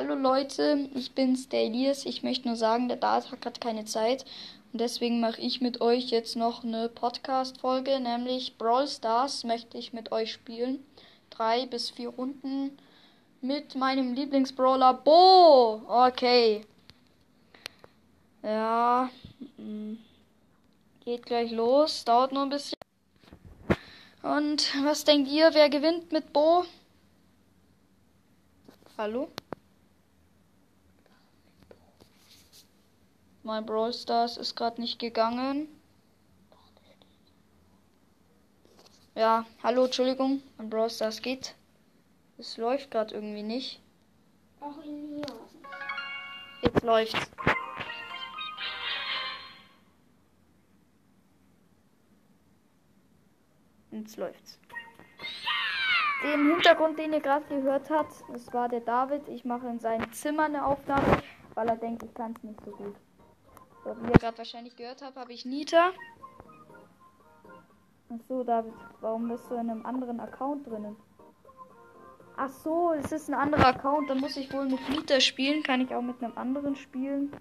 Hallo Leute, ich bin's, der Elias. Ich möchte nur sagen, der Dart hat gerade keine Zeit. Und deswegen mache ich mit euch jetzt noch eine Podcast-Folge, nämlich Brawl Stars möchte ich mit euch spielen. Drei bis vier Runden mit meinem Lieblingsbrawler Bo. Okay. Ja. mm, Geht gleich los. Dauert nur ein bisschen. Und was denkt ihr, wer gewinnt mit Bo? Hallo? Mein Brawl Stars ist gerade nicht gegangen. Ja, hallo, Entschuldigung. Mein Brawl Stars geht. Es läuft gerade irgendwie nicht. Auch in mir. Jetzt läuft's. Jetzt läuft's. Den Hintergrund, den ihr gerade gehört habt, das war der David. Ich mache in seinem Zimmer eine Aufnahme, weil er denkt, ich kann es nicht so gut. Wie ihr gerade wahrscheinlich gehört habt, habe ich Nita. Ach so, David, warum bist du in einem anderen Account drinnen? Ach so, es ist ein anderer Account, dann muss ich wohl mit Nita spielen. Kann ich auch mit einem anderen spielen?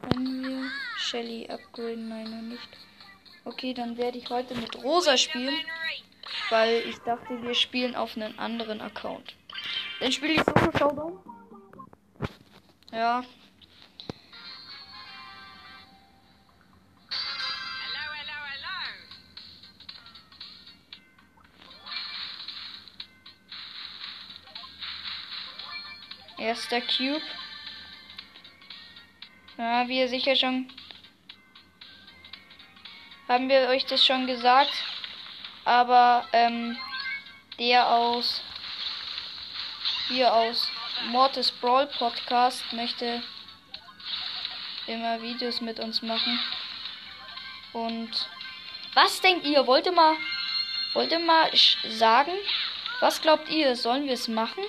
Können wir Shelly upgraden? Nein, noch nicht. Okay, dann werde ich heute mit Rosa spielen, weil ich dachte, wir spielen auf einen anderen Account. Dann spiele ich Solo Showdown. Ja. Erster Cube. Ja, wie ihr sicher schon. Haben wir euch das schon gesagt? Aber, ähm, der aus. Hier aus Mortis Brawl Podcast möchte immer Videos mit uns machen. Und. Was denkt ihr? Wollt ihr mal. Wollt ihr mal sagen? Was glaubt ihr? Sollen wir es machen?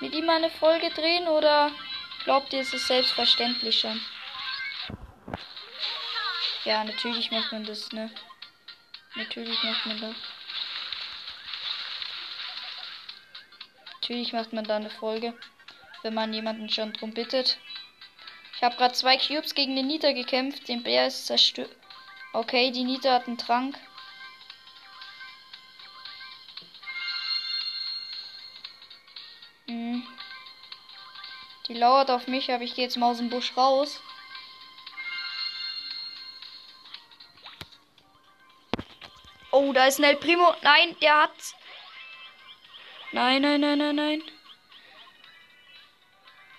Mit ihm eine Folge drehen oder glaubt ihr, es ist selbstverständlich schon? Ja, natürlich macht man das, ne? Natürlich macht man das. Natürlich macht man da eine Folge, wenn man jemanden schon drum bittet. Ich habe gerade zwei Cubes gegen den Nita gekämpft. Den Bär ist zerstört. Okay, die Nita hat einen Trank. Die lauert auf mich, aber ich gehe jetzt mal aus dem Busch raus. Oh, da ist ein El Primo. Nein, der hat. Nein, nein, nein, nein, nein.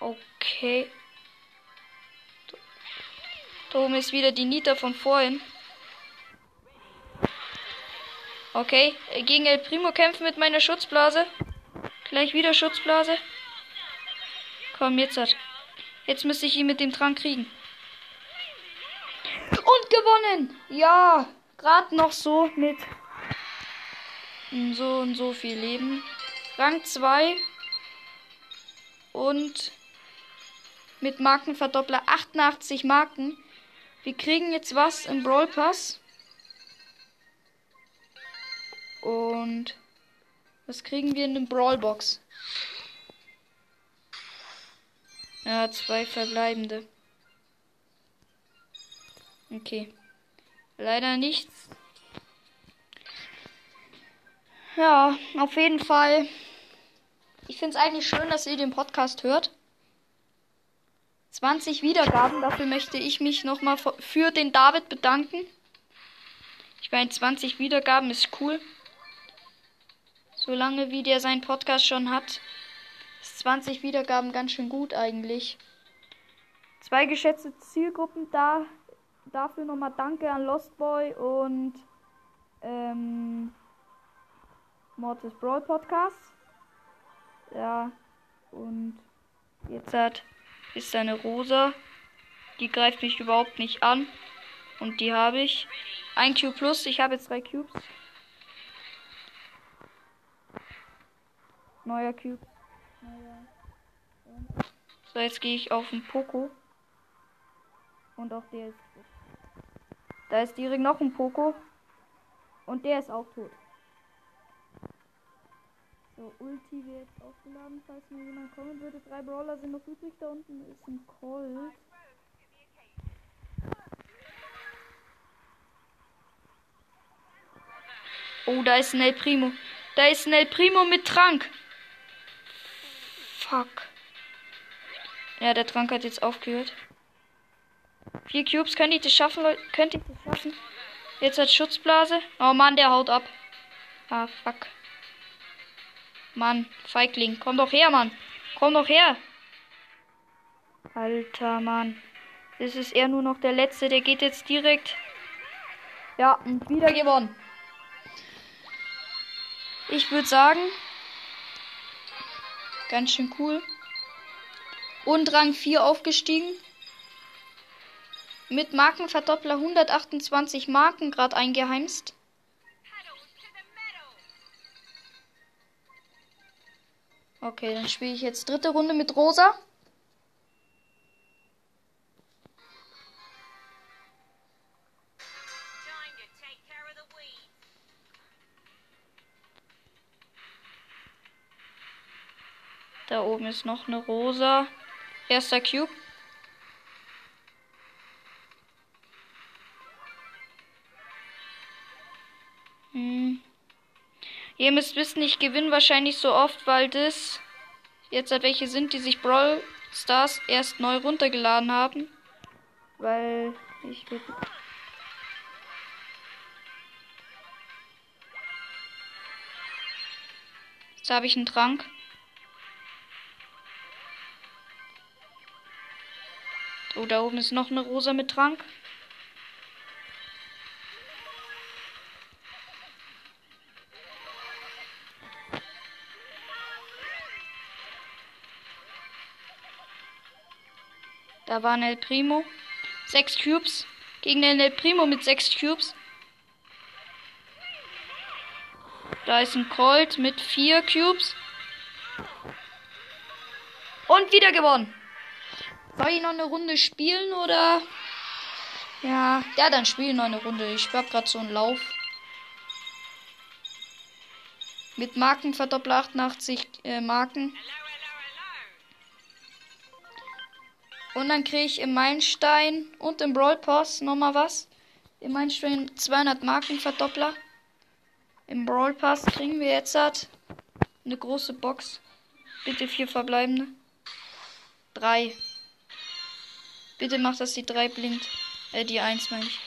Okay. Da oben ist wieder die Nita von vorhin. Okay, gegen El Primo kämpfen mit meiner Schutzblase. Gleich wieder Schutzblase. Komm, jetzt hat. Jetzt müsste ich ihn mit dem Trank kriegen. Und gewonnen! Ja, gerade noch so mit so und so viel Leben. Rang 2 und mit Markenverdoppler 88 Marken. Wir kriegen jetzt was im Brawl Pass. Und was kriegen wir in der Brawlbox? Ja, zwei verbleibende. Okay. Leider nichts. Ja, auf jeden Fall. Ich finde es eigentlich schön, dass ihr den Podcast hört. 20 Wiedergaben, dafür möchte ich mich nochmal für den David bedanken. Ich meine, 20 Wiedergaben ist cool. Solange wie der seinen Podcast schon hat, 20 Wiedergaben ganz schön gut eigentlich. Zwei geschätzte Zielgruppen da. Dafür nochmal Danke an Lost Boy und ähm, Mortis Brawl Podcast. Ja, und jetzt hat ist eine Rosa. Die greift mich überhaupt nicht an. Und die habe ich. Ein Cube plus. Ich habe jetzt drei Cubes. Neuer Cube. So, jetzt gehe ich auf den Poco. Und auch der ist tot. Da ist direkt noch ein Poco. Und der ist auch tot. So, So, Ulti wird jetzt aufgeladen, falls mir jemand kommen würde. Drei Brawler sind noch übrig. Da unten ist ein Colt. Oh, da ist ein El Primo. Da ist ein El Primo mit Trank. Fuck. Ja, der Trank hat jetzt aufgehört. Vier Cubes, könnte ich das schaffen, Leute? Könnte ich das schaffen? Jetzt hat Schutzblase. Oh Mann, der haut ab. Ah, fuck. Mann, Feigling. Komm doch her, Mann. Komm doch her. Alter, Mann. Das ist er nur noch der Letzte. Der geht jetzt direkt. Ja, und wieder gewonnen. Ich würde sagen, ganz schön cool. Und Rang 4 aufgestiegen. Mit Markenverdoppler 128 Marken gerade eingeheimst. Okay, dann spiele ich jetzt dritte Runde mit Rosa. Da oben ist noch eine Rosa. Erster Cube. Hm. Ihr müsst wissen, ich gewinne wahrscheinlich so oft, weil das jetzt halt welche sind, die sich Brawl Stars erst neu runtergeladen haben. Weil ich will. Jetzt habe ich einen Trank. Oh, da oben ist noch eine Rosa mit Trank. Da war ein El Primo. Sechs Cubes. Gegen den El Primo mit sechs Cubes. Da ist ein Colt mit vier Cubes. Und wieder gewonnen. Soll ich noch eine Runde spielen oder? Ja, ja, dann spiele noch eine Runde. Ich hab gerade so einen Lauf. Mit Markenverdoppler 88 äh, Marken. Und dann kriege ich im Meilenstein und im Brawl Pass nochmal was. Im Meilenstein 200 Markenverdoppler. Im Brawl Pass kriegen wir jetzt halt eine große Box. Bitte vier verbleibende. Drei. Bitte mach, dass die 3 blinkt. Äh, die 1 meine ich.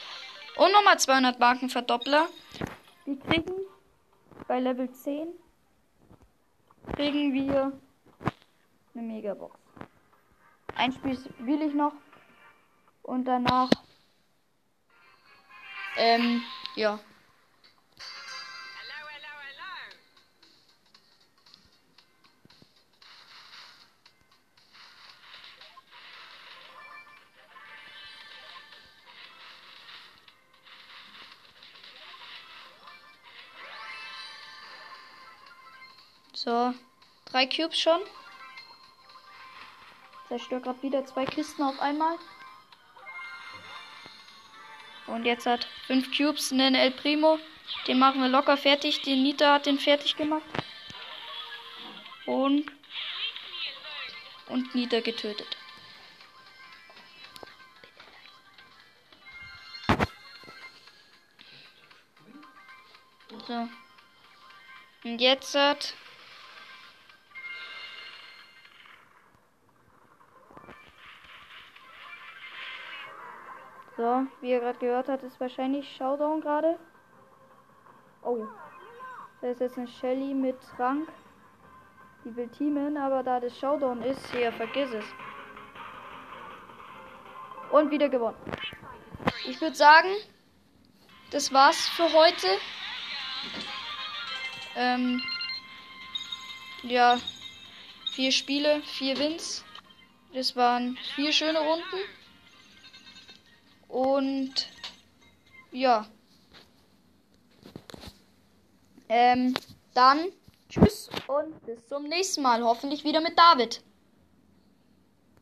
Und nochmal 200 Markenverdoppler. Die kriegen bei Level 10 kriegen wir eine Megabox. Ein Spiel spiele ich noch. Und danach. Ähm, ja. So. Drei Cubes schon. Zerstört gerade wieder zwei Kisten auf einmal. Und jetzt hat fünf Cubes einen El Primo. Den machen wir locker fertig. Den Nita hat den fertig gemacht. Und. Und Nita getötet. So. Und jetzt hat. So, wie ihr gerade gehört habt, ist wahrscheinlich Showdown gerade. Oh. Da ist jetzt eine Shelly mit Trank. Die will teamen, aber da das Showdown ist, hier, vergiss es. Und wieder gewonnen. Ich würde sagen, das war's für heute. Ähm, ja, vier Spiele, vier Wins. Das waren vier schöne Runden. Und ja. Ähm, dann tschüss und bis zum nächsten Mal. Hoffentlich wieder mit David.